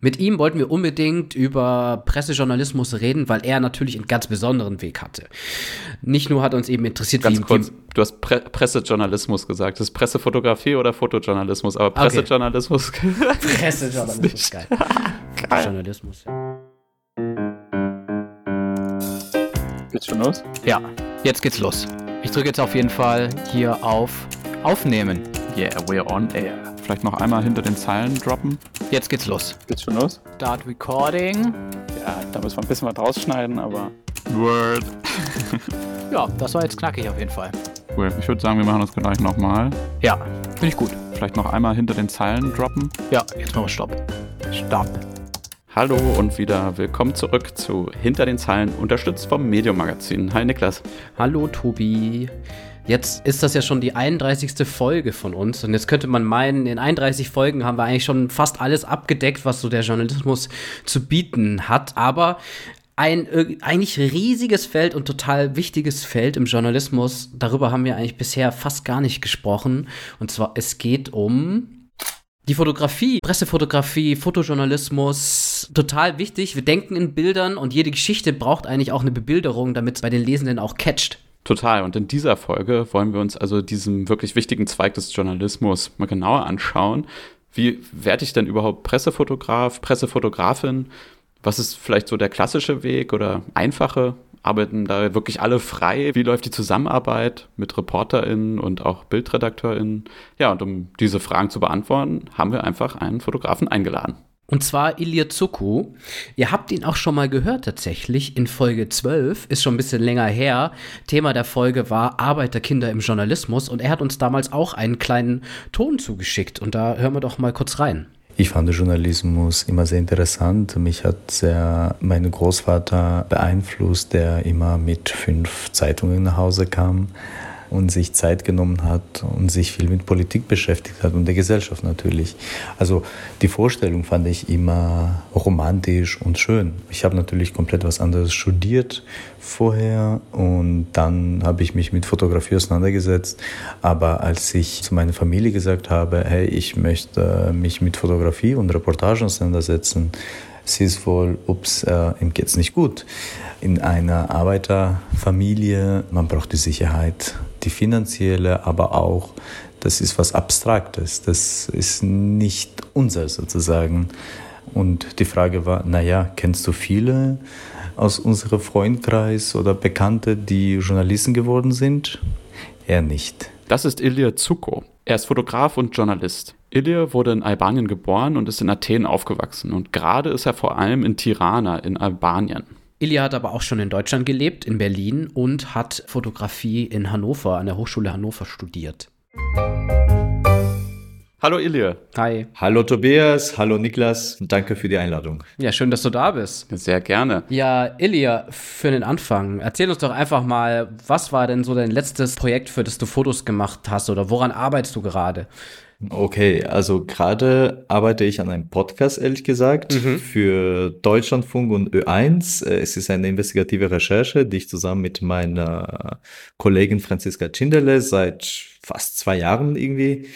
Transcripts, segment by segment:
Mit ihm wollten wir unbedingt über Pressejournalismus reden, weil er natürlich einen ganz besonderen Weg hatte. Nicht nur hat uns eben interessiert, Ganz wie, kurz, du hast Pre Pressejournalismus gesagt. Das ist Pressefotografie oder Fotojournalismus, aber Pressejournalismus. Pressejournalismus, geil. Geil. Journalismus. Geht's schon los? Ja, jetzt geht's los. Ich drücke jetzt auf jeden Fall hier auf Aufnehmen. Yeah, we're on air. Vielleicht noch einmal hinter den Zeilen droppen. Jetzt geht's los. Geht's schon los? Start Recording. Ja, da müssen wir ein bisschen was rausschneiden, aber Word. Ja, das war jetzt knackig auf jeden Fall. Cool. Ich würde sagen, wir machen das gleich nochmal. Ja, finde ich gut. Vielleicht noch einmal hinter den Zeilen droppen. Ja, jetzt machen wir Stopp. Stopp. Hallo und wieder willkommen zurück zu Hinter den Zeilen, unterstützt vom Medium Magazin. Hi Niklas. Hallo Tobi. Jetzt ist das ja schon die 31. Folge von uns und jetzt könnte man meinen, in 31 Folgen haben wir eigentlich schon fast alles abgedeckt, was so der Journalismus zu bieten hat, aber ein äh, eigentlich riesiges Feld und total wichtiges Feld im Journalismus, darüber haben wir eigentlich bisher fast gar nicht gesprochen und zwar es geht um die Fotografie, Pressefotografie, Fotojournalismus, total wichtig. Wir denken in Bildern und jede Geschichte braucht eigentlich auch eine Bebilderung, damit es bei den Lesenden auch catcht. Total. Und in dieser Folge wollen wir uns also diesem wirklich wichtigen Zweig des Journalismus mal genauer anschauen. Wie werde ich denn überhaupt Pressefotograf, Pressefotografin? Was ist vielleicht so der klassische Weg oder einfache? Arbeiten da wirklich alle frei? Wie läuft die Zusammenarbeit mit ReporterInnen und auch BildredakteurInnen? Ja, und um diese Fragen zu beantworten, haben wir einfach einen Fotografen eingeladen. Und zwar Ilir Zuku. Ihr habt ihn auch schon mal gehört tatsächlich in Folge 12, ist schon ein bisschen länger her. Thema der Folge war Arbeiterkinder im Journalismus und er hat uns damals auch einen kleinen Ton zugeschickt und da hören wir doch mal kurz rein. Ich fand Journalismus immer sehr interessant. Mich hat sehr mein Großvater beeinflusst, der immer mit fünf Zeitungen nach Hause kam und sich Zeit genommen hat und sich viel mit Politik beschäftigt hat und der Gesellschaft natürlich. Also die Vorstellung fand ich immer romantisch und schön. Ich habe natürlich komplett was anderes studiert vorher und dann habe ich mich mit Fotografie auseinandergesetzt. Aber als ich zu meiner Familie gesagt habe, hey, ich möchte mich mit Fotografie und Reportagen auseinandersetzen, sie ist wohl, ups, äh, ihm geht's nicht gut. In einer Arbeiterfamilie, man braucht die Sicherheit, die finanzielle, aber auch, das ist was Abstraktes, das ist nicht unser sozusagen. Und die Frage war, naja, kennst du viele aus unserem Freundkreis oder Bekannte, die Journalisten geworden sind? Er nicht. Das ist Ilir Zuko. Er ist Fotograf und Journalist. Ilir wurde in Albanien geboren und ist in Athen aufgewachsen. Und gerade ist er vor allem in Tirana in Albanien. Ilia hat aber auch schon in Deutschland gelebt, in Berlin und hat Fotografie in Hannover, an der Hochschule Hannover studiert. Hallo Ilir. Hi. Hallo Tobias, hallo Niklas, danke für die Einladung. Ja, schön, dass du da bist. Sehr gerne. Ja, Ilia, für den Anfang, erzähl uns doch einfach mal, was war denn so dein letztes Projekt, für das du Fotos gemacht hast oder woran arbeitest du gerade? Okay, also gerade arbeite ich an einem Podcast, ehrlich gesagt, für Deutschlandfunk und Ö1. Äh, Es ist eine investigative Recherche, die ich zusammen mit meiner Kollegin Franziska Tschinderle seit fast zwei Jahren irgendwie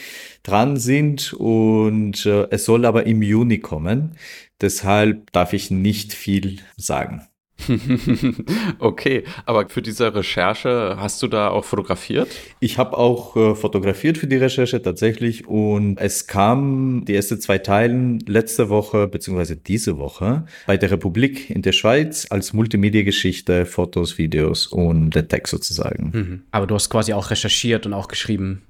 dran sind und äh, es soll aber im Juni kommen. Deshalb darf ich nicht viel sagen. okay, aber für diese Recherche hast du da auch fotografiert? Ich habe auch äh, fotografiert für die Recherche tatsächlich und es kam die ersten zwei Teilen letzte Woche beziehungsweise diese Woche bei der Republik in der Schweiz als Multimedia-Geschichte, Fotos, Videos und der Text sozusagen. Mhm. Aber du hast quasi auch recherchiert und auch geschrieben.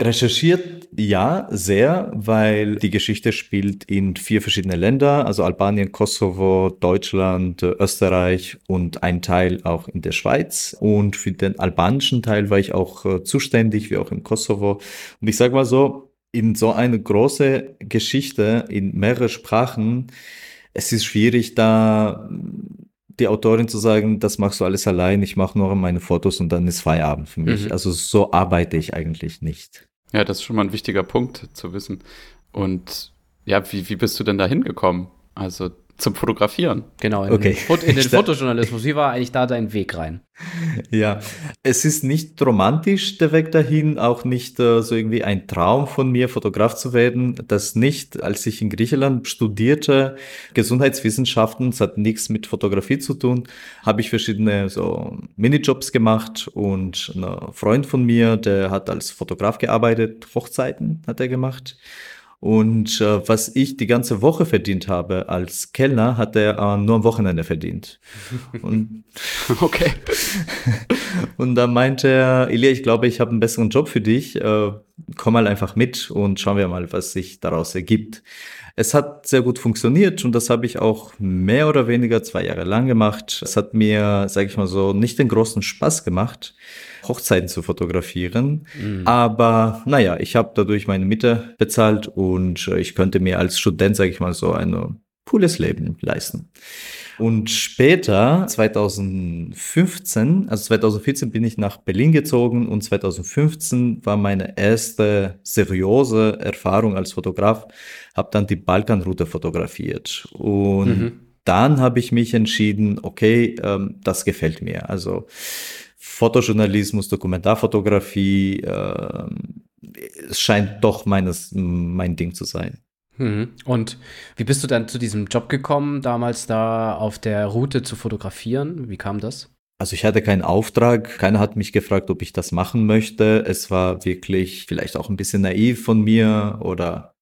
Recherchiert ja sehr, weil die Geschichte spielt in vier verschiedene Länder, also Albanien, Kosovo, Deutschland, Österreich und ein Teil auch in der Schweiz. Und für den albanischen Teil war ich auch äh, zuständig, wie auch im Kosovo. Und ich sage mal so, in so eine große Geschichte in mehrere Sprachen, es ist schwierig, da die Autorin zu sagen, das machst du alles allein, ich mache nur meine Fotos und dann ist Feierabend für mich. Mhm. Also so arbeite ich eigentlich nicht. Ja, das ist schon mal ein wichtiger Punkt zu wissen. Und ja, wie, wie bist du denn da hingekommen? Also zum Fotografieren. Genau, in, Okay. den, in den Fotojournalismus. Wie war eigentlich da dein Weg rein? Ja, es ist nicht romantisch der Weg dahin, auch nicht äh, so irgendwie ein Traum von mir, Fotograf zu werden. Das nicht, als ich in Griechenland studierte, Gesundheitswissenschaften, es hat nichts mit Fotografie zu tun, habe ich verschiedene so Minijobs gemacht und ein Freund von mir, der hat als Fotograf gearbeitet, Hochzeiten hat er gemacht. Und äh, was ich die ganze Woche verdient habe als Kellner, hat er äh, nur am Wochenende verdient. Und Okay. und dann meinte er, Elia, ich glaube, ich habe einen besseren Job für dich. Äh, komm mal einfach mit und schauen wir mal, was sich daraus ergibt. Es hat sehr gut funktioniert und das habe ich auch mehr oder weniger zwei Jahre lang gemacht. Es hat mir, sage ich mal so, nicht den großen Spaß gemacht, Hochzeiten zu fotografieren. Aber naja, ich habe dadurch meine Miete bezahlt und äh, ich könnte mir als Student, sage ich mal so, ein cooles Leben leisten. Und später, 2015, also 2014 bin ich nach Berlin gezogen und 2015 war meine erste seriöse Erfahrung als Fotograf, habe dann die Balkanroute fotografiert. Und Mhm. dann habe ich mich entschieden, okay, ähm, das gefällt mir. Also Fotojournalismus, Dokumentarfotografie, ähm, es scheint doch meines, mein Ding zu sein. Mhm. Und wie bist du dann zu diesem Job gekommen, damals da auf der Route zu fotografieren? Wie kam das? Also ich hatte keinen Auftrag, keiner hat mich gefragt, ob ich das machen möchte. Es war wirklich vielleicht auch ein bisschen naiv von mir oder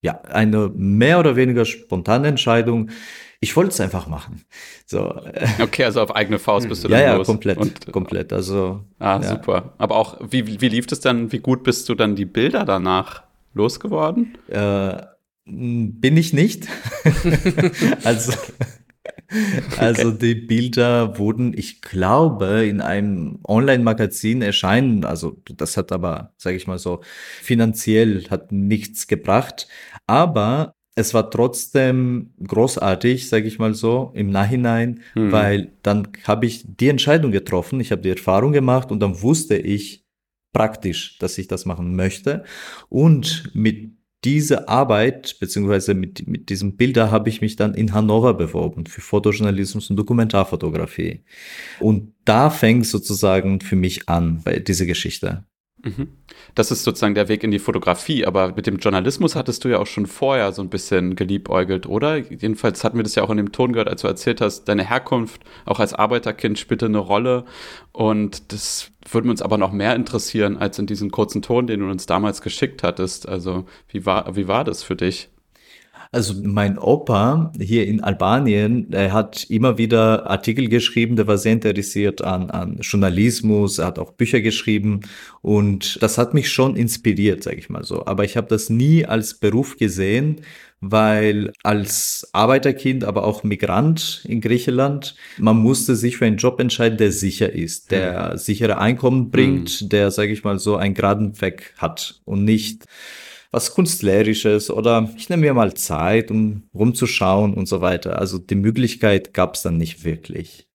ja, eine mehr oder weniger spontane Entscheidung. Ich wollte es einfach machen. So, Okay, also auf eigene Faust bist du ja, dann ja, los. komplett, Und, komplett. Also ah, ja. super. Aber auch, wie, wie lief das dann? Wie gut bist du dann die Bilder danach losgeworden? Äh, bin ich nicht. also, also die Bilder wurden, ich glaube, in einem Online-Magazin erscheinen. Also das hat aber, sage ich mal so, finanziell hat nichts gebracht. Aber es war trotzdem großartig, sage ich mal so, im Nachhinein, Hm. weil dann habe ich die Entscheidung getroffen, ich habe die Erfahrung gemacht und dann wusste ich praktisch, dass ich das machen möchte. Und mit dieser Arbeit, beziehungsweise mit, mit diesem Bilder habe ich mich dann in Hannover beworben für Fotojournalismus und Dokumentarfotografie. Und da fängt sozusagen für mich an bei dieser Geschichte. Mhm. Das ist sozusagen der Weg in die Fotografie, aber mit dem Journalismus hattest du ja auch schon vorher so ein bisschen geliebäugelt, oder? Jedenfalls hatten wir das ja auch in dem Ton gehört, als du erzählt hast, deine Herkunft auch als Arbeiterkind spielte eine Rolle und das würde uns aber noch mehr interessieren als in diesem kurzen Ton, den du uns damals geschickt hattest. Also wie war, wie war das für dich? Also mein Opa hier in Albanien, er hat immer wieder Artikel geschrieben, der war sehr interessiert an, an Journalismus, er hat auch Bücher geschrieben und das hat mich schon inspiriert, sage ich mal so. Aber ich habe das nie als Beruf gesehen, weil als Arbeiterkind, aber auch Migrant in Griechenland, man musste sich für einen Job entscheiden, der sicher ist, der sichere Einkommen bringt, der, sage ich mal so, einen geraden Weg hat und nicht was Kunstlerisches oder ich nehme mir mal Zeit, um rumzuschauen und so weiter. Also die Möglichkeit gab es dann nicht wirklich.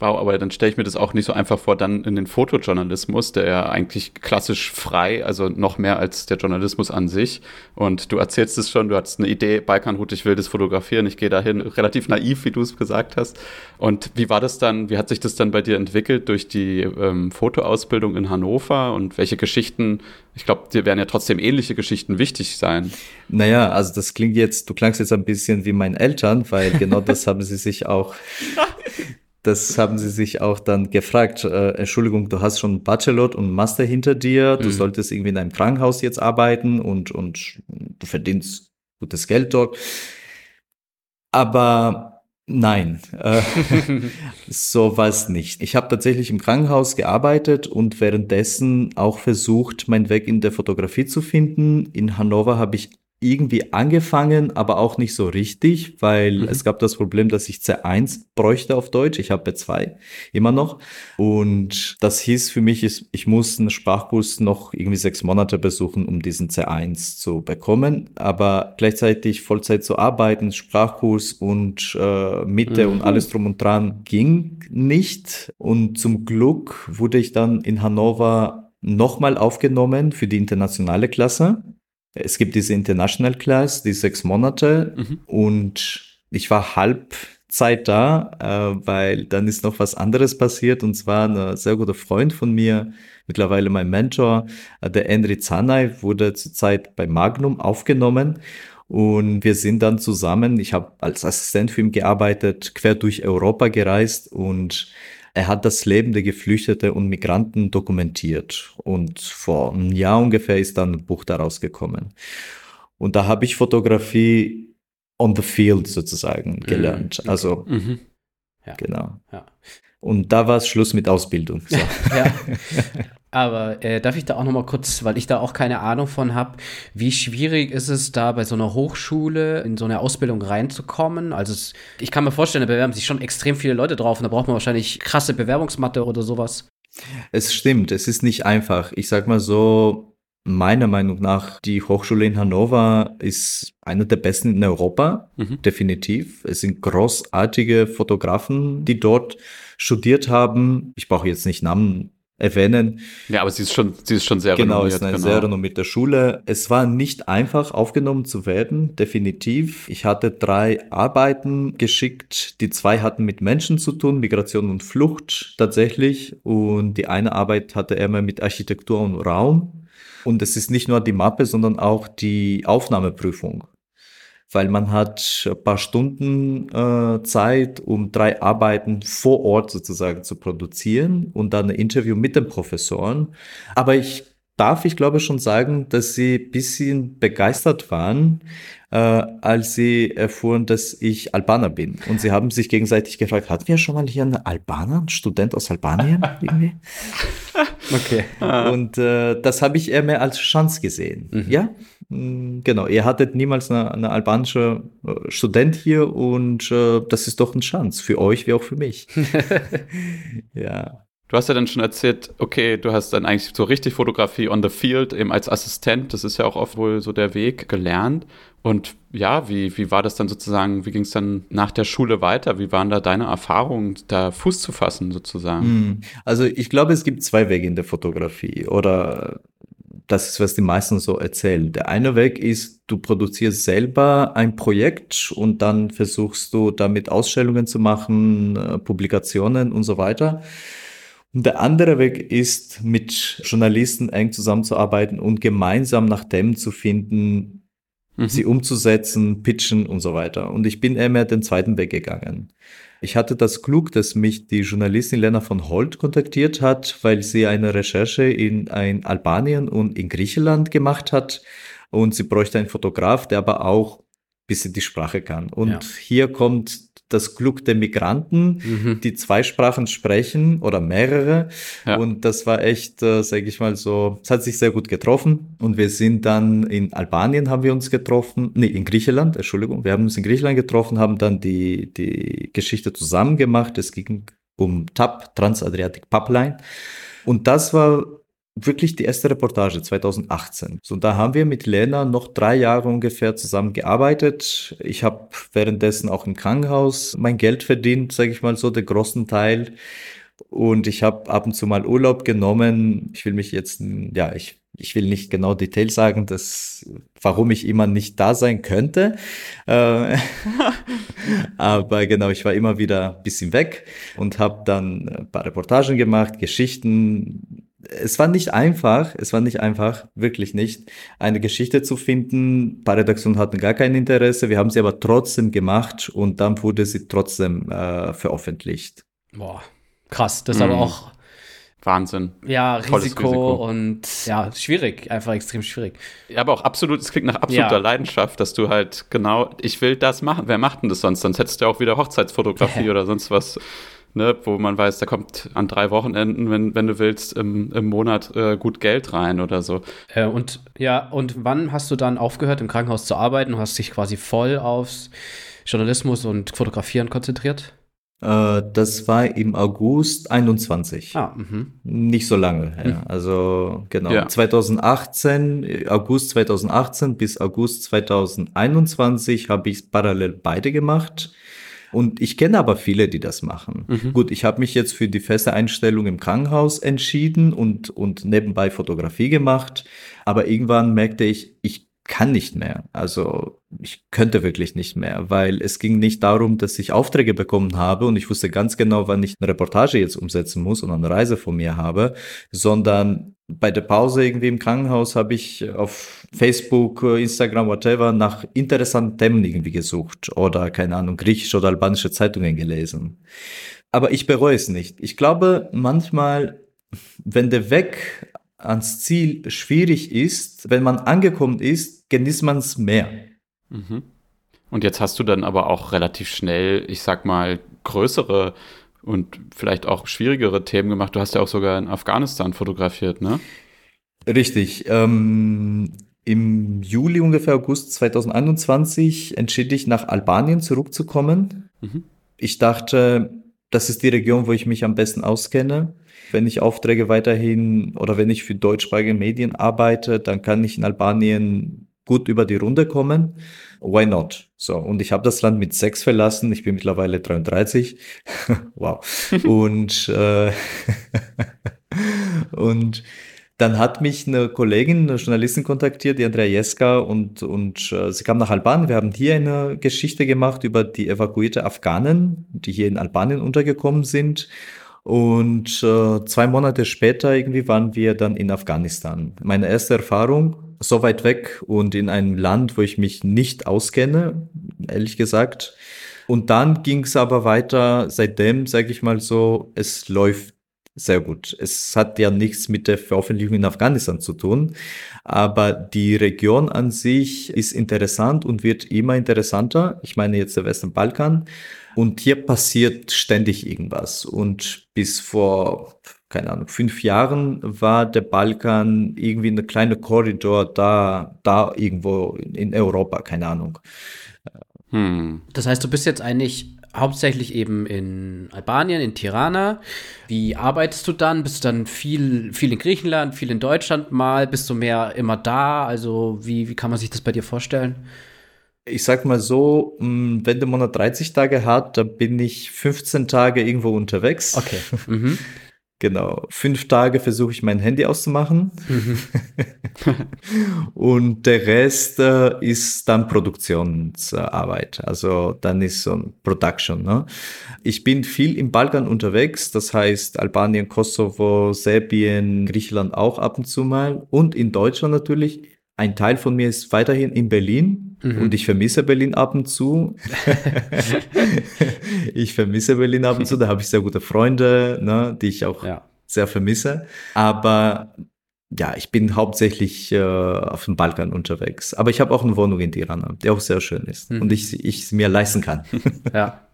Wow, aber dann stelle ich mir das auch nicht so einfach vor, dann in den Fotojournalismus, der ja eigentlich klassisch frei, also noch mehr als der Journalismus an sich. Und du erzählst es schon, du hattest eine Idee, Balkanroute, ich will das fotografieren, ich gehe dahin, relativ naiv, wie du es gesagt hast. Und wie war das dann, wie hat sich das dann bei dir entwickelt durch die ähm, Fotoausbildung in Hannover und welche Geschichten, ich glaube, dir werden ja trotzdem ähnliche Geschichten wichtig sein. Naja, also das klingt jetzt, du klangst jetzt ein bisschen wie meine Eltern, weil genau das haben sie sich auch, das haben sie sich auch dann gefragt. Äh, Entschuldigung, du hast schon Bachelor und Master hinter dir, du Mhm. solltest irgendwie in einem Krankenhaus jetzt arbeiten und, und du verdienst gutes Geld dort. Aber nein, äh, so war es nicht. Ich habe tatsächlich im Krankenhaus gearbeitet und währenddessen auch versucht, meinen Weg in der Fotografie zu finden. In Hannover habe ich irgendwie angefangen, aber auch nicht so richtig, weil Mhm. es gab das Problem, dass ich C1 bräuchte auf Deutsch. Ich habe B2 immer noch. Und das hieß für mich, ich, ich muss einen Sprachkurs noch irgendwie sechs Monate besuchen, um diesen C1 zu bekommen. Aber gleichzeitig Vollzeit zu arbeiten, Sprachkurs und äh, Mitte Mhm. und alles drum und dran ging nicht. Und zum Glück wurde ich dann in Hannover nochmal aufgenommen für die internationale Klasse. Es gibt diese International Class, die sechs Monate. Mhm. und ich war Halbzeit da, äh, weil dann ist noch was anderes passiert. Und zwar ein sehr guter Freund von mir, mittlerweile mein Mentor, äh, der Henry Zanay, wurde zurzeit bei Magnum aufgenommen. Und wir sind dann zusammen, ich habe als Assistent für ihn gearbeitet, quer durch Europa gereist. Und er hat das Leben der Geflüchteten und Migranten dokumentiert. Und vor einem Jahr ungefähr ist dann ein Buch daraus gekommen. Und da habe ich Fotografie on the field sozusagen gelernt. Mhm. Also, Mhm. Ja. genau. Ja. Und da war es Schluss mit Ausbildung. So. ja. Aber äh, darf ich da auch noch mal kurz, weil ich da auch keine Ahnung von habe, wie schwierig ist es da bei so einer Hochschule in so eine Ausbildung reinzukommen? Also es, ich kann mir vorstellen, da bewerben sich schon extrem viele Leute drauf und da braucht man wahrscheinlich krasse Bewerbungsmatte oder sowas. Es stimmt, es ist nicht einfach. Ich sag mal so, meiner Meinung nach, die Hochschule in Hannover ist eine der besten in Europa, Mhm. definitiv. Es sind großartige Fotografen, die dort studiert haben. Ich brauche jetzt nicht Namen erwähnen. Ja, aber sie ist schon, sie ist schon sehr Genau, renommiert. ist eine sehr renommierte Schule. Es war nicht einfach, aufgenommen zu werden, definitiv. Ich hatte drei Arbeiten geschickt. Die zwei hatten mit Menschen zu tun, Migration und Flucht tatsächlich. Und die eine Arbeit hatte er mehr mit Architektur und Raum. Und es ist nicht nur die Mappe, sondern auch die Aufnahmeprüfung. Weil man hat ein paar Stunden äh, Zeit, um drei Arbeiten vor Ort sozusagen zu produzieren und dann ein Interview mit den Professoren. Aber ich darf, ich glaube schon sagen, dass sie ein bisschen begeistert waren, äh, als sie erfuhren, dass ich Albaner bin. Und sie haben sich gegenseitig gefragt, hatten wir schon mal hier einen Albaner, einen Student aus Albanien irgendwie? Okay. Und äh, das habe ich eher mehr als Chance gesehen. Ja, Mm, genau. Ihr hattet niemals eine, eine albanische äh, Student hier und äh, das ist doch eine Chance für euch wie auch für mich. ja. Du hast ja dann schon erzählt, okay, du hast dann eigentlich so richtig Fotografie on the field, eben als Assistent, das ist ja auch oft wohl so der Weg gelernt. Und ja, wie, wie war das dann sozusagen, wie ging es dann nach der Schule weiter? Wie waren da deine Erfahrungen, da Fuß zu fassen sozusagen? Mm, Also ich glaube, es gibt zwei Wege in der Fotografie oder das ist, was die meisten so erzählen. Der eine Weg ist, du produzierst selber ein Projekt und dann versuchst du damit Ausstellungen zu machen, äh, Publikationen und so weiter. Und der andere Weg ist, mit Journalisten eng zusammenzuarbeiten und gemeinsam nach Themen zu finden, Mhm. sie umzusetzen, pitchen und so weiter. Und ich bin eher mehr den zweiten Weg gegangen. Ich hatte das Glück, dass mich die Journalistin Lena von Holt kontaktiert hat, weil sie eine Recherche in ein Albanien und in Griechenland gemacht hat. Und sie bräuchte einen Fotograf, der aber auch ein bisschen die Sprache kann. Und Ja. hier kommt das Glück der Migranten, Mhm. die zwei Sprachen sprechen oder mehrere. Ja. Und das war echt, äh, sage ich mal so, es hat sich sehr gut getroffen. Und wir sind dann in Albanien haben wir uns getroffen, nee, in Griechenland, Entschuldigung, wir haben uns in Griechenland getroffen, haben dann die, die Geschichte zusammen gemacht. Es ging um TAP, Transadriatic Pipeline. Und das war wirklich die erste Reportage 2018. So, da haben wir mit Lena noch drei Jahre ungefähr zusammengearbeitet. Ich habe währenddessen auch im Krankenhaus mein Geld verdient, sage ich mal so, den großen Teil. Und ich habe ab und zu mal Urlaub genommen. Ich will mich jetzt, ja, ich, ich will nicht genau Details sagen, dass, warum ich immer nicht da sein könnte. Äh, aber genau, ich war immer wieder ein bisschen weg und habe dann ein paar Reportagen gemacht, Geschichten. Es war nicht einfach, es war nicht einfach, wirklich nicht, eine Geschichte zu finden. Redaktionen hatten gar kein Interesse, wir haben sie aber trotzdem gemacht und dann wurde sie trotzdem äh, veröffentlicht. Boah, krass. Das ist aber Mhm. auch, Wahnsinn. ja, Risiko, Risiko. und ja, schwierig, einfach extrem schwierig. Ja, aber auch absolut, es klingt nach absoluter Ja. Leidenschaft, dass du halt genau, ich will das machen. Wer macht denn das sonst? Sonst hättest du ja auch wieder Hochzeitsfotografie oder sonst was, ne, wo man weiß, da kommt an drei Wochenenden, wenn, wenn du willst, im, im Monat äh, gut Geld rein oder so. Äh, und ja, und wann hast du dann aufgehört, im Krankenhaus zu arbeiten und hast dich quasi voll aufs Journalismus und Fotografieren konzentriert? Äh, das war im August 21. Ah, mhm. Nicht so lange, ja. Also genau. Ja. 2018, äh, August 2018 bis August 2021 habe ich parallel beide gemacht. Und ich kenne aber viele, die das machen. Gut, ich habe mich jetzt für die feste Einstellung im Krankenhaus entschieden und, und nebenbei Fotografie gemacht. Aber irgendwann merkte ich, ich kann nicht mehr. Also ich könnte wirklich nicht mehr, weil es ging nicht darum, dass ich Aufträge bekommen habe und ich wusste ganz genau, wann ich eine Reportage jetzt umsetzen muss und eine Reise von mir habe, sondern bei der Pause irgendwie im Krankenhaus habe ich auf Facebook, Instagram, whatever nach interessanten Themen irgendwie gesucht oder keine Ahnung, griechische oder albanische Zeitungen gelesen. Aber ich bereue es nicht. Ich glaube, manchmal, wenn der Weg ans Ziel schwierig ist, wenn man angekommen ist, genießt man es mehr. Mhm. Und jetzt hast du dann aber auch relativ schnell, ich sag mal, größere und vielleicht auch schwierigere Themen gemacht. Du hast ja auch sogar in Afghanistan fotografiert, ne? Richtig. Ähm, Im Juli, ungefähr August 2021, entschied ich, nach Albanien zurückzukommen. Mhm. Ich dachte, das ist die Region, wo ich mich am besten auskenne. Wenn ich Aufträge weiterhin oder wenn ich für deutschsprachige Medien arbeite, dann kann ich in Albanien gut über die Runde kommen. Why not? So, und ich habe das Land mit sechs verlassen. Ich bin mittlerweile 33. wow. und, äh, und dann hat mich eine Kollegin, eine Journalistin kontaktiert, die Andrea Jeska, und, und äh, sie kam nach Albanien. Wir haben hier eine Geschichte gemacht über die evakuierte Afghanen, die hier in Albanien untergekommen sind. Und äh, zwei Monate später irgendwie waren wir dann in Afghanistan. Meine erste Erfahrung, so weit weg und in einem Land, wo ich mich nicht auskenne, ehrlich gesagt. Und dann ging es aber weiter. Seitdem, sage ich mal so, es läuft sehr gut. Es hat ja nichts mit der Veröffentlichung in Afghanistan zu tun, aber die Region an sich ist interessant und wird immer interessanter. Ich meine jetzt der Westen Balkan. Und hier passiert ständig irgendwas. Und bis vor, keine Ahnung, fünf Jahren war der Balkan irgendwie eine kleine Korridor da, da irgendwo in Europa, keine Ahnung. Hm. Das heißt, du bist jetzt eigentlich hauptsächlich eben in Albanien, in Tirana. Wie arbeitest du dann? Bist du dann viel, viel in Griechenland, viel in Deutschland mal? Bist du mehr immer da? Also, wie, wie kann man sich das bei dir vorstellen? Ich sag mal so, mm, wenn der Monat 30 Tage hat, dann bin ich 15 Tage irgendwo unterwegs. Okay. Mhm. Genau. Fünf Tage versuche ich mein Handy auszumachen. Mhm. und der Rest äh, ist dann Produktionsarbeit. Also dann ist so ein Production. Ne? Ich bin viel im Balkan unterwegs, das heißt Albanien, Kosovo, Serbien, Griechenland auch ab und zu mal. Und in Deutschland natürlich. Ein Teil von mir ist weiterhin in Berlin mhm. und ich vermisse Berlin ab und zu. ich vermisse Berlin ab und zu, da habe ich sehr gute Freunde, ne, die ich auch ja. sehr vermisse. Aber ja, ich bin hauptsächlich äh, auf dem Balkan unterwegs. Aber ich habe auch eine Wohnung in Tirana, die auch sehr schön ist mhm. und ich, ich mir leisten kann. Ja.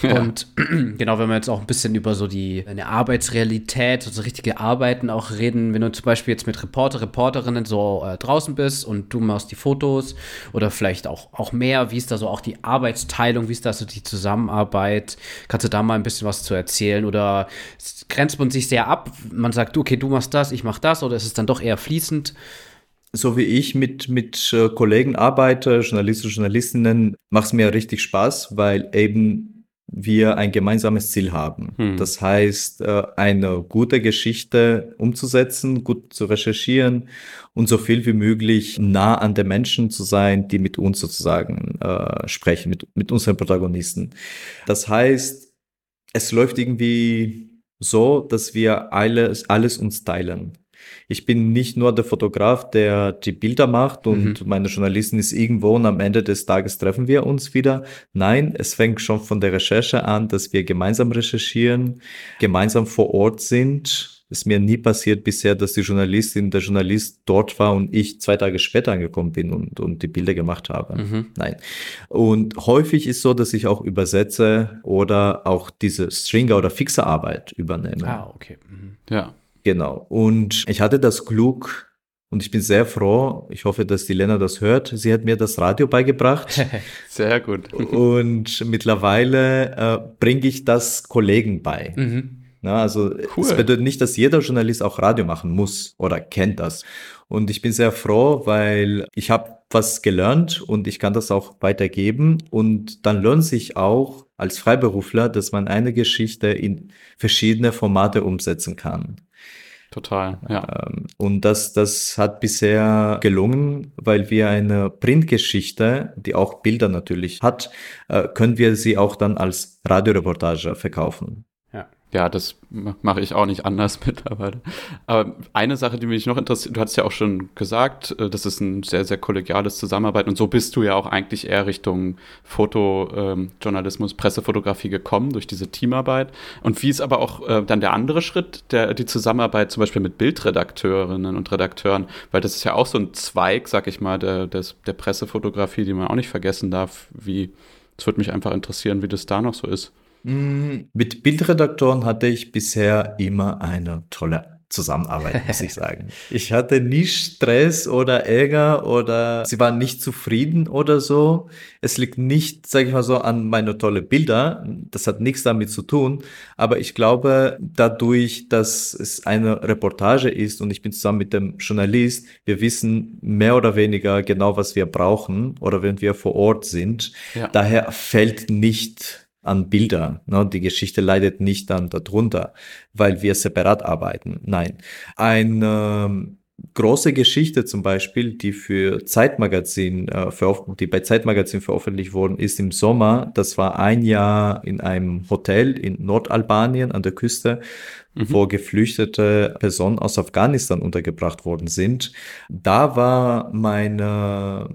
Ja. Und genau, wenn wir jetzt auch ein bisschen über so die eine Arbeitsrealität, so also richtige Arbeiten auch reden, wenn du zum Beispiel jetzt mit Reporter, Reporterinnen so äh, draußen bist und du machst die Fotos oder vielleicht auch, auch mehr, wie ist da so auch die Arbeitsteilung, wie ist da so die Zusammenarbeit? Kannst du da mal ein bisschen was zu erzählen oder grenzt man sich sehr ab? Man sagt, okay, du machst das, ich mach das oder ist es dann doch eher fließend? So wie ich mit, mit äh, Kollegen arbeite, Journalisten, Journalistinnen, macht es mir richtig Spaß, weil eben wir ein gemeinsames Ziel haben. Hm. Das heißt, äh, eine gute Geschichte umzusetzen, gut zu recherchieren und so viel wie möglich nah an den Menschen zu sein, die mit uns sozusagen äh, sprechen, mit, mit unseren Protagonisten. Das heißt, es läuft irgendwie so, dass wir alles, alles uns teilen ich bin nicht nur der Fotograf, der die Bilder macht und mhm. meine Journalistin ist irgendwo und am Ende des Tages treffen wir uns wieder. Nein, es fängt schon von der Recherche an, dass wir gemeinsam recherchieren, gemeinsam vor Ort sind. Es ist mir nie passiert bisher, dass die Journalistin, der Journalist dort war und ich zwei Tage später angekommen bin und, und die Bilder gemacht habe. Mhm. Nein. Und häufig ist so, dass ich auch übersetze oder auch diese Stringer- oder Fixerarbeit übernehme. Ah, okay. Mhm. Ja. Genau. Und ich hatte das Glück, und ich bin sehr froh, ich hoffe, dass die Lena das hört. Sie hat mir das Radio beigebracht. sehr gut. Und mittlerweile äh, bringe ich das Kollegen bei. Mhm. Na, also cool. es bedeutet nicht, dass jeder Journalist auch Radio machen muss oder kennt das. Und ich bin sehr froh, weil ich habe was gelernt und ich kann das auch weitergeben. Und dann lohnt sich auch als Freiberufler, dass man eine Geschichte in verschiedene Formate umsetzen kann. Total, ja. Ähm, Und das, das hat bisher gelungen, weil wir eine Printgeschichte, die auch Bilder natürlich hat, äh, können wir sie auch dann als Radioreportage verkaufen. Ja, das mache ich auch nicht anders mittlerweile. Aber eine Sache, die mich noch interessiert, du hast ja auch schon gesagt, äh, das ist ein sehr, sehr kollegiales Zusammenarbeit und so bist du ja auch eigentlich eher Richtung Fotojournalismus, ähm, Pressefotografie gekommen durch diese Teamarbeit. Und wie ist aber auch äh, dann der andere Schritt, der, die Zusammenarbeit zum Beispiel mit Bildredakteurinnen und Redakteuren, weil das ist ja auch so ein Zweig, sag ich mal, der, des, der Pressefotografie, die man auch nicht vergessen darf. Wie, es würde mich einfach interessieren, wie das da noch so ist. Mm, Mit Bildredaktoren hatte ich bisher immer eine tolle Zusammenarbeit, muss ich sagen. Ich hatte nie Stress oder Ärger oder sie waren nicht zufrieden oder so. Es liegt nicht, sage ich mal so, an meine tolle Bilder. Das hat nichts damit zu tun. Aber ich glaube, dadurch, dass es eine Reportage ist und ich bin zusammen mit dem Journalist, wir wissen mehr oder weniger genau, was wir brauchen oder wenn wir vor Ort sind. Ja. Daher fällt nicht an Bilder. Ne? Die Geschichte leidet nicht dann darunter, weil wir separat arbeiten. Nein. Eine ähm, große Geschichte zum Beispiel, die für Zeitmagazin, äh, die bei Zeitmagazin veröffentlicht worden ist im Sommer, das war ein Jahr in einem Hotel in Nordalbanien an der Küste, wo geflüchtete Personen aus Afghanistan untergebracht worden sind. Da war meine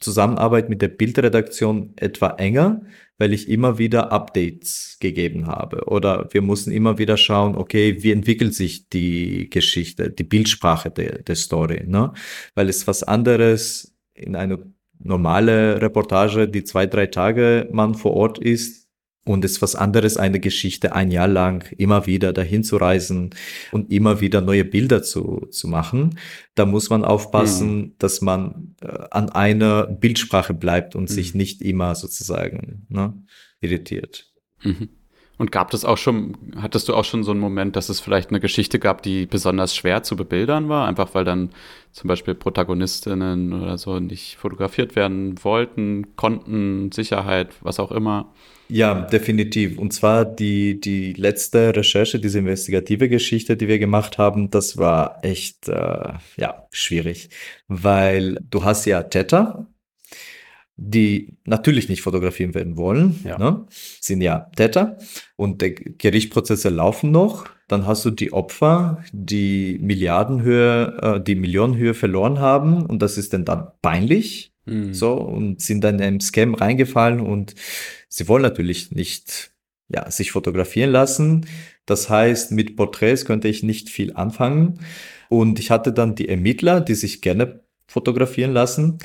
Zusammenarbeit mit der Bildredaktion etwa enger, weil ich immer wieder Updates gegeben habe. Oder wir mussten immer wieder schauen, okay, wie entwickelt sich die Geschichte, die Bildsprache der, der Story, ne? Weil es was anderes in eine normale Reportage, die zwei, drei Tage man vor Ort ist, und es ist was anderes, eine Geschichte ein Jahr lang immer wieder dahin zu reisen und immer wieder neue Bilder zu, zu machen. Da muss man aufpassen, dass man äh, an einer Bildsprache bleibt und sich nicht immer sozusagen ne, irritiert. Mhm. Und gab es auch schon, hattest du auch schon so einen Moment, dass es vielleicht eine Geschichte gab, die besonders schwer zu bebildern war, einfach weil dann zum Beispiel Protagonistinnen oder so nicht fotografiert werden wollten, konnten, Sicherheit, was auch immer? Ja, definitiv. Und zwar die, die letzte Recherche, diese investigative Geschichte, die wir gemacht haben, das war echt, äh, ja, schwierig. Weil du hast ja Täter, die natürlich nicht fotografieren werden wollen, Ja. ne? sind ja Täter und die Gerichtsprozesse laufen noch. Dann hast du die Opfer, die Milliardenhöhe, äh, die Millionenhöhe verloren haben und das ist dann dann peinlich. Mhm. So, und sind dann in einen Scam reingefallen und sie wollen natürlich nicht, ja, sich fotografieren lassen. Das heißt, mit Porträts könnte ich nicht viel anfangen. Und ich hatte dann die Ermittler, die sich gerne fotografieren lassen.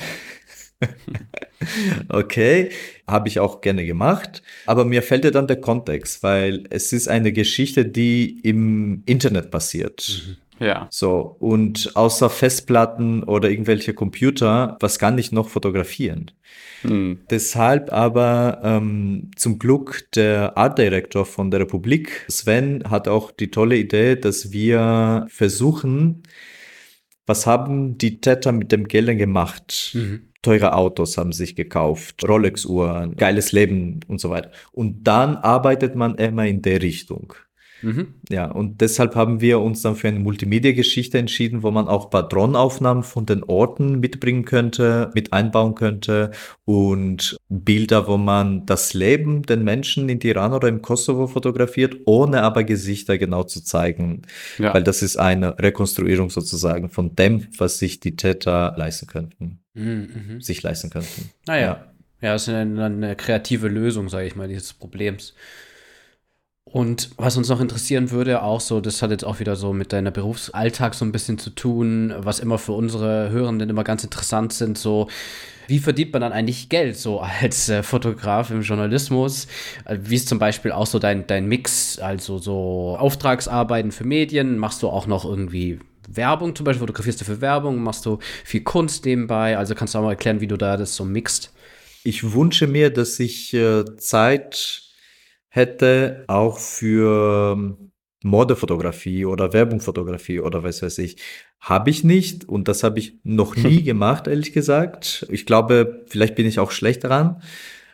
okay, habe ich auch gerne gemacht. Aber mir fällt ja dann der Kontext, weil es ist eine Geschichte, die im Internet passiert. Ja. So, und außer Festplatten oder irgendwelche Computer, was kann ich noch fotografieren? Hm. Deshalb aber ähm, zum Glück der Art Director von der Republik, Sven, hat auch die tolle Idee, dass wir versuchen, was haben die Täter mit dem Geld gemacht? Mhm. Teure Autos haben sich gekauft, Rolex-Uhren, geiles Leben und so weiter. Und dann arbeitet man immer in der Richtung. Mhm. Ja, und deshalb haben wir uns dann für eine Multimedia-Geschichte entschieden, wo man auch Patronaufnahmen von den Orten mitbringen könnte, mit einbauen könnte und Bilder, wo man das Leben den Menschen in Iran oder im Kosovo fotografiert, ohne aber Gesichter genau zu zeigen, Ja. weil das ist eine Rekonstruierung sozusagen von dem, was sich die Täter leisten könnten, Mhm. Mhm. sich leisten könnten. Naja. Ja, das ist eine, eine kreative Lösung, sage ich mal, dieses Problems. Und was uns noch interessieren würde, auch so, das hat jetzt auch wieder so mit deiner Berufsalltag so ein bisschen zu tun, was immer für unsere Hörenden immer ganz interessant sind, so, wie verdient man dann eigentlich Geld so als äh, Fotograf im Journalismus? Äh, wie ist zum Beispiel auch so dein, dein Mix, also so Auftragsarbeiten für Medien, machst du auch noch irgendwie Werbung zum Beispiel, fotografierst du für Werbung, machst du viel Kunst nebenbei, also kannst du auch mal erklären, wie du da das so mixt? Ich wünsche mir, dass ich äh, Zeit hätte auch für ähm, Modefotografie oder Werbungfotografie oder was weiß ich. Habe ich nicht und das habe ich noch nie gemacht, ehrlich gesagt. Ich glaube, vielleicht bin ich auch schlecht dran.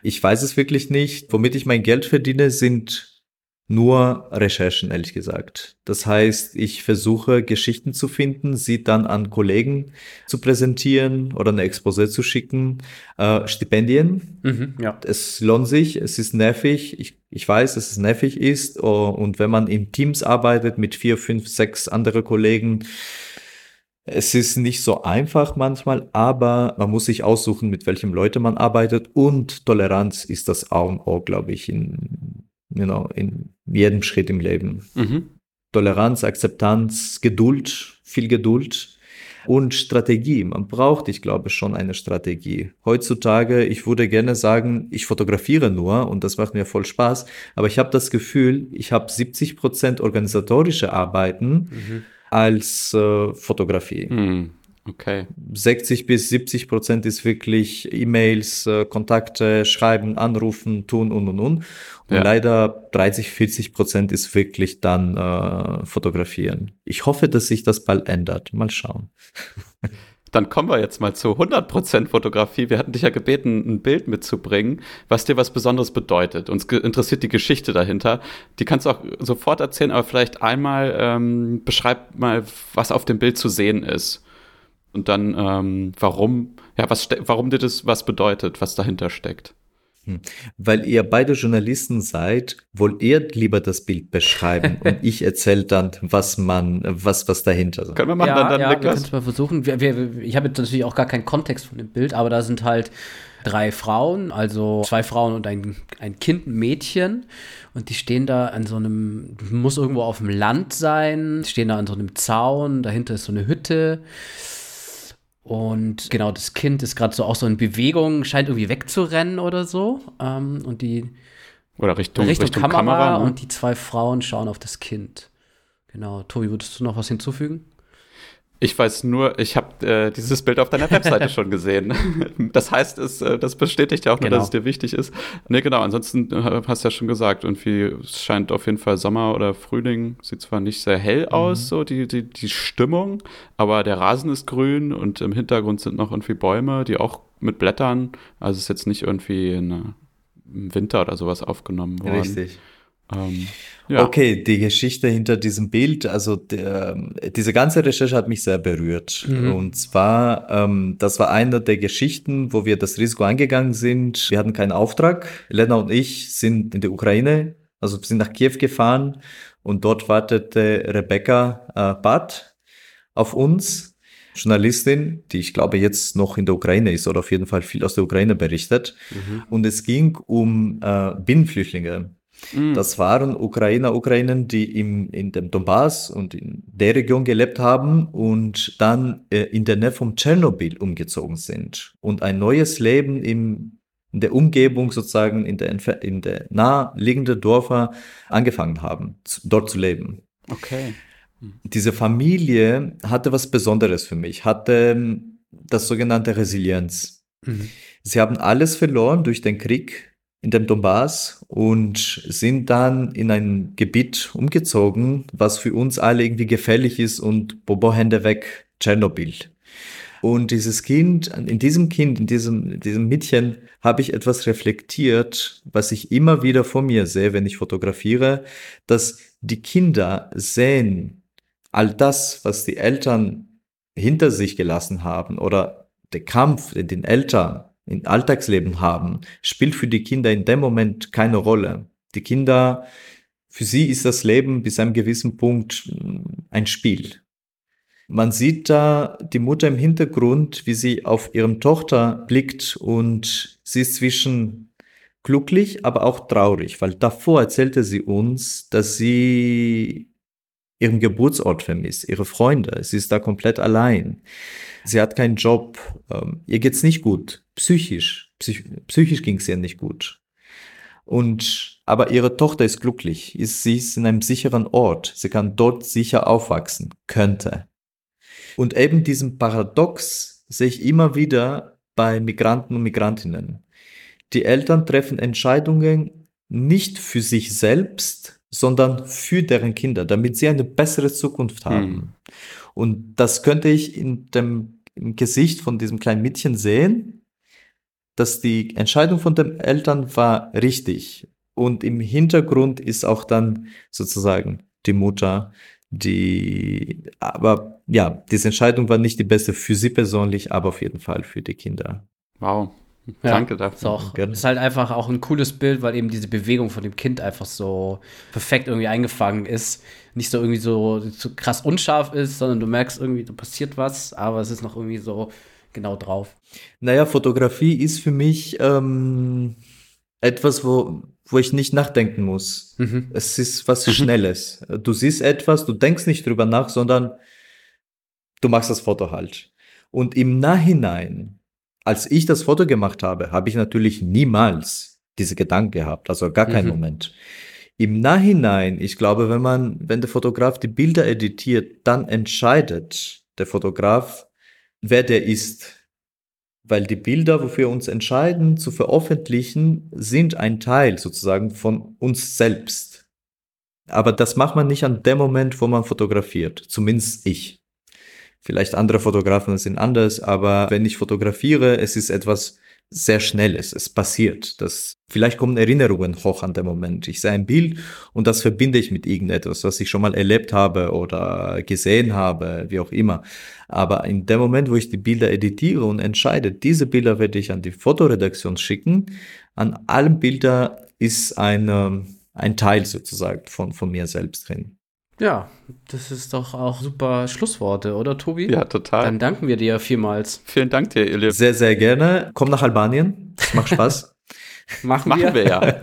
Ich weiß es wirklich nicht. Womit ich mein Geld verdiene, sind nur Recherchen, ehrlich gesagt. Das heißt, ich versuche Geschichten zu finden, sie dann an Kollegen zu präsentieren oder eine Exposé zu schicken. Äh, Stipendien. Mhm, ja. Es lohnt sich, es ist nervig. Ich, ich weiß, dass es nervig ist. Oh, und wenn man in Teams arbeitet mit vier, fünf, sechs andere Kollegen, es ist nicht so einfach manchmal, aber man muss sich aussuchen, mit welchem Leute man arbeitet. Und Toleranz ist das A und O, glaube ich, in, you know, in jedem Schritt im Leben. Mhm. Toleranz, Akzeptanz, Geduld, viel Geduld und Strategie. Man braucht, ich glaube, schon eine Strategie. Heutzutage, ich würde gerne sagen, ich fotografiere nur und das macht mir voll Spaß, aber ich habe das Gefühl, ich habe 70 Prozent organisatorische Arbeiten Mhm. als äh, Fotografie. Hm. Okay. 60 bis 70 Prozent ist wirklich E-Mails, äh, Kontakte, Schreiben, Anrufen, tun und und und. Und Ja. leider 30, 40 Prozent ist wirklich dann äh, Fotografieren. Ich hoffe, dass sich das bald ändert. Mal schauen. Dann kommen wir jetzt mal zu 100% Fotografie. Wir hatten dich ja gebeten, ein Bild mitzubringen, was dir was Besonderes bedeutet. Uns interessiert die Geschichte dahinter. Die kannst du auch sofort erzählen, aber vielleicht einmal ähm, beschreib mal, was auf dem Bild zu sehen ist. Und dann, ähm, warum, ja, was, warum dir das was bedeutet, was dahinter steckt. Weil ihr beide Journalisten seid, wollt ihr lieber das Bild beschreiben und ich erzähle dann, was man, was, was dahinter ist. Können wir machen ja, dann, dann ja, wir Niklas? können es mal versuchen. Wir, wir, ich habe jetzt natürlich auch gar keinen Kontext von dem Bild, aber da sind halt drei Frauen, also zwei Frauen und ein, ein Kind, ein Mädchen. Und die stehen da an so einem, muss irgendwo auf dem Land sein, stehen da an so einem Zaun, dahinter ist so eine Hütte. Und genau, das Kind ist gerade so auch so in Bewegung, scheint irgendwie wegzurennen oder so. Ähm, und die Oder Richtung, Richtung, Richtung, Kamera, Kamera. ne? und die zwei Frauen schauen auf das Kind. Genau. Tobi, würdest du noch was hinzufügen? Ich weiß nur, ich habe äh, dieses Bild auf deiner Webseite schon gesehen. Das heißt, es, äh, das bestätigt ja auch nur, Genau. dass es dir wichtig ist. Ne, genau, ansonsten äh, hast du ja schon gesagt, irgendwie es scheint auf jeden Fall Sommer oder Frühling, sieht zwar nicht sehr hell aus, so die, die, die Stimmung, aber der Rasen ist grün und im Hintergrund sind noch irgendwie Bäume, die auch mit Blättern, also es ist jetzt nicht irgendwie in, äh, im Winter oder sowas aufgenommen worden. Richtig. Ähm, ja. Okay, die Geschichte hinter diesem Bild, also der, diese ganze Recherche hat mich sehr berührt. Mhm. Und zwar, ähm, das war eine der Geschichten, wo wir das Risiko eingegangen sind. Wir hatten keinen Auftrag. Lena und ich sind in der Ukraine, also sind nach Kiew gefahren und dort wartete Rebecca äh, Bad auf uns. Journalistin, die ich glaube jetzt noch in der Ukraine ist oder auf jeden Fall viel aus der Ukraine berichtet. Und es ging um äh, Binnenflüchtlinge. Mhm. Das waren Ukrainer, Ukrainen, die im, in dem Donbass und in der Region gelebt haben und dann äh, in der Nähe vom Tschernobyl umgezogen sind und ein neues Leben im, in der Umgebung sozusagen in der, in der naheliegenden Dörfer angefangen haben, dort zu leben. Okay. Diese Familie hatte was Besonderes für mich, hatte ähm, das sogenannte Resilienz. Mhm. Sie haben alles verloren durch den Krieg in dem Donbass und sind dann in ein Gebiet umgezogen, was für uns alle irgendwie gefährlich ist und Bobo Hände weg, Tschernobyl. Und dieses Kind, in diesem Kind, in diesem, in diesem Mädchen habe ich etwas reflektiert, was ich immer wieder vor mir sehe, wenn ich fotografiere, dass die Kinder sehen all das, was die Eltern hinter sich gelassen haben oder der Kampf, den die Eltern im Alltagsleben haben, spielt für die Kinder in dem Moment keine Rolle. Die Kinder, für sie ist das Leben bis einem gewissen Punkt mm, ein Spiel. Man sieht da die Mutter im Hintergrund, wie sie auf ihrem Tochter blickt und sie ist zwischen glücklich, aber auch traurig, weil davor erzählte sie uns, dass sie ihren Geburtsort vermisst, ihre Freunde. Sie ist da komplett allein. Sie hat keinen Job. Ähm, ihr geht's nicht gut. Psychisch. Psych psychisch ging's ihr nicht gut. Und, aber ihre Tochter ist glücklich. Ist, sie ist in einem sicheren Ort. Sie kann dort sicher aufwachsen. Könnte. Und eben diesen Paradox sehe ich immer wieder bei Migranten und Migrantinnen. Die Eltern treffen Entscheidungen nicht für sich selbst, sondern für deren Kinder, damit sie eine bessere Zukunft haben. Hm. Und das könnte ich in dem im Gesicht von diesem kleinen Mädchen sehen, dass die Entscheidung von den Eltern war richtig. Und im Hintergrund ist auch dann sozusagen die Mutter, die, aber ja, diese Entscheidung war nicht die beste für sie persönlich, aber auf jeden Fall für die Kinder. Wow. Ja, Danke Ist, dafür. auch, Gerne. ist halt einfach auch ein cooles Bild, weil eben diese Bewegung von dem Kind einfach so perfekt irgendwie eingefangen ist. Nicht so irgendwie so, so krass unscharf ist, sondern du merkst irgendwie, da passiert was, aber es ist noch irgendwie so genau drauf. Naja, Fotografie ist für mich ähm, etwas, wo, wo ich nicht nachdenken muss. Mhm. Es ist was Schnelles. Du siehst etwas, du denkst nicht drüber nach, sondern du machst das Foto halt. Und im Nachhinein, als ich das Foto gemacht habe, habe ich natürlich niemals diese Gedanken gehabt, also gar keinen Mhm. Moment. Im Nachhinein, ich glaube, wenn man, wenn der Fotograf die Bilder editiert, dann entscheidet der Fotograf, wer der ist. Weil die Bilder, wofür wir uns entscheiden zu veröffentlichen, sind ein Teil sozusagen von uns selbst. Aber das macht man nicht an dem Moment, wo man fotografiert. Zumindest ich. Vielleicht andere Fotografen sind anders, aber wenn ich fotografiere, es ist etwas sehr Schnelles. Es passiert. Das, vielleicht kommen Erinnerungen hoch an dem Moment. Ich sehe ein Bild und das verbinde ich mit irgendetwas, was ich schon mal erlebt habe oder gesehen habe, wie auch immer. Aber in dem Moment, wo ich die Bilder editiere und entscheide, diese Bilder werde ich an die Fotoredaktion schicken, an allen Bildern ist eine, ein Teil sozusagen von, von mir selbst drin. Ja, das ist doch auch super Schlussworte, oder Tobi? Ja, total. Dann danken wir dir vielmals. Vielen Dank dir, Elia. Sehr, sehr gerne. Komm nach Albanien. Es macht Spaß. Machen, Machen wir ja.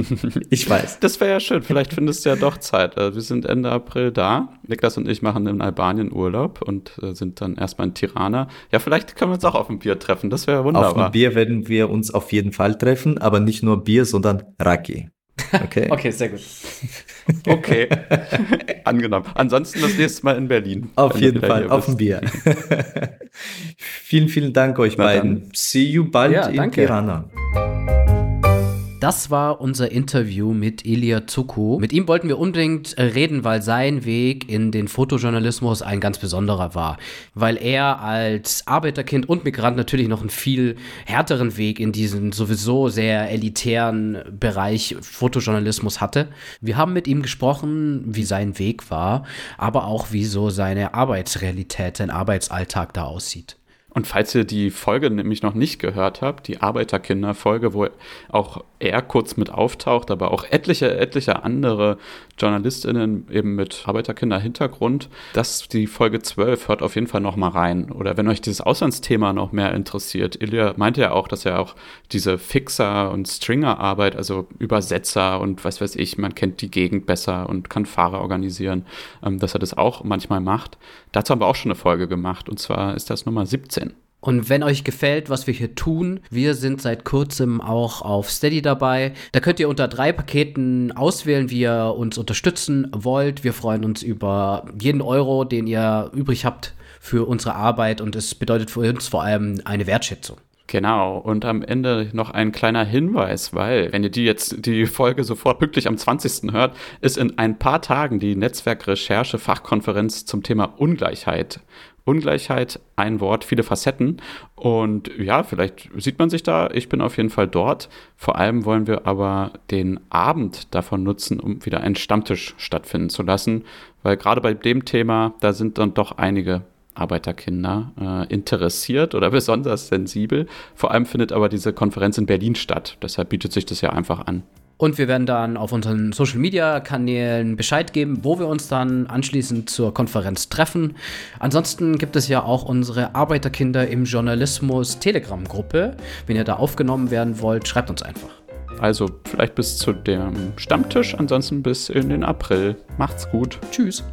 ich weiß. Das wäre ja schön. Vielleicht findest du ja doch Zeit. Also wir sind Ende April da. Niklas und ich machen in Albanien Urlaub und äh, sind dann erstmal in Tirana. Ja, vielleicht können wir uns auch auf ein Bier treffen. Das wäre Auf wunderbar. ein Bier werden wir uns auf jeden Fall treffen, aber nicht nur Bier, sondern Raki. Okay? Okay, sehr gut. Okay. Angenommen. Ansonsten das nächste Mal in Berlin. Auf jeden Fall, auf ein Bier. vielen, vielen Dank euch Na beiden. See you bald Ja, in danke. Tirana. Das war unser Interview mit Elia Zuku. Mit ihm wollten wir unbedingt äh, reden, weil sein Weg in den Fotojournalismus ein ganz besonderer war. Weil er als Arbeiterkind und Migrant natürlich noch einen viel härteren Weg in diesen sowieso sehr elitären Bereich Fotojournalismus hatte. Wir haben mit ihm gesprochen, wie sein Weg war, aber auch wie so seine Arbeitsrealität, sein Arbeitsalltag da aussieht. Und falls ihr die Folge nämlich noch nicht gehört habt, die Arbeiterkinder-Folge, wo auch er kurz mit auftaucht, aber auch etliche, etliche andere JournalistInnen eben mit Arbeiterkinder-Hintergrund, das ist die Folge 12, hört auf jeden Fall noch mal rein. Oder wenn euch dieses Auslandsthema noch mehr interessiert, Ilya meinte ja auch, dass er auch diese Fixer- und Stringer-Arbeit, also Übersetzer und was weiß ich, man kennt die Gegend besser und kann Fahrer organisieren, ähm, dass er das auch manchmal macht. Dazu haben wir auch schon eine Folge gemacht und zwar ist das Nummer 17. Und wenn euch gefällt, was wir hier tun, wir sind seit kurzem auch auf Steady dabei. Da könnt ihr unter drei Paketen auswählen, wie ihr uns unterstützen wollt. Wir freuen uns über jeden Euro, den ihr übrig habt für unsere Arbeit und es bedeutet für uns vor allem eine Wertschätzung. Genau, und am Ende noch ein kleiner Hinweis, weil, wenn ihr die jetzt die Folge sofort pünktlich am 20. hört, ist in ein paar Tagen die Netzwerkrecherche-Fachkonferenz zum Thema Ungleichheit. Ungleichheit, ein Wort, viele Facetten. Und ja, vielleicht sieht man sich da. Ich bin auf jeden Fall dort. Vor allem wollen wir aber den Abend davon nutzen, um wieder einen Stammtisch stattfinden zu lassen. Weil gerade bei dem Thema, da sind dann doch einige Arbeiterkinder äh, interessiert oder besonders sensibel. Vor allem findet aber diese Konferenz in Berlin statt. Deshalb bietet sich das ja einfach an. Und wir werden dann auf unseren Social Media Kanälen Bescheid geben, wo wir uns dann anschließend zur Konferenz treffen. Ansonsten gibt es ja auch unsere Arbeiterkinder im Journalismus Telegram Gruppe. Wenn ihr da aufgenommen werden wollt, schreibt uns einfach. Also vielleicht bis zu dem Stammtisch, ansonsten bis in den April. Macht's gut. Tschüss.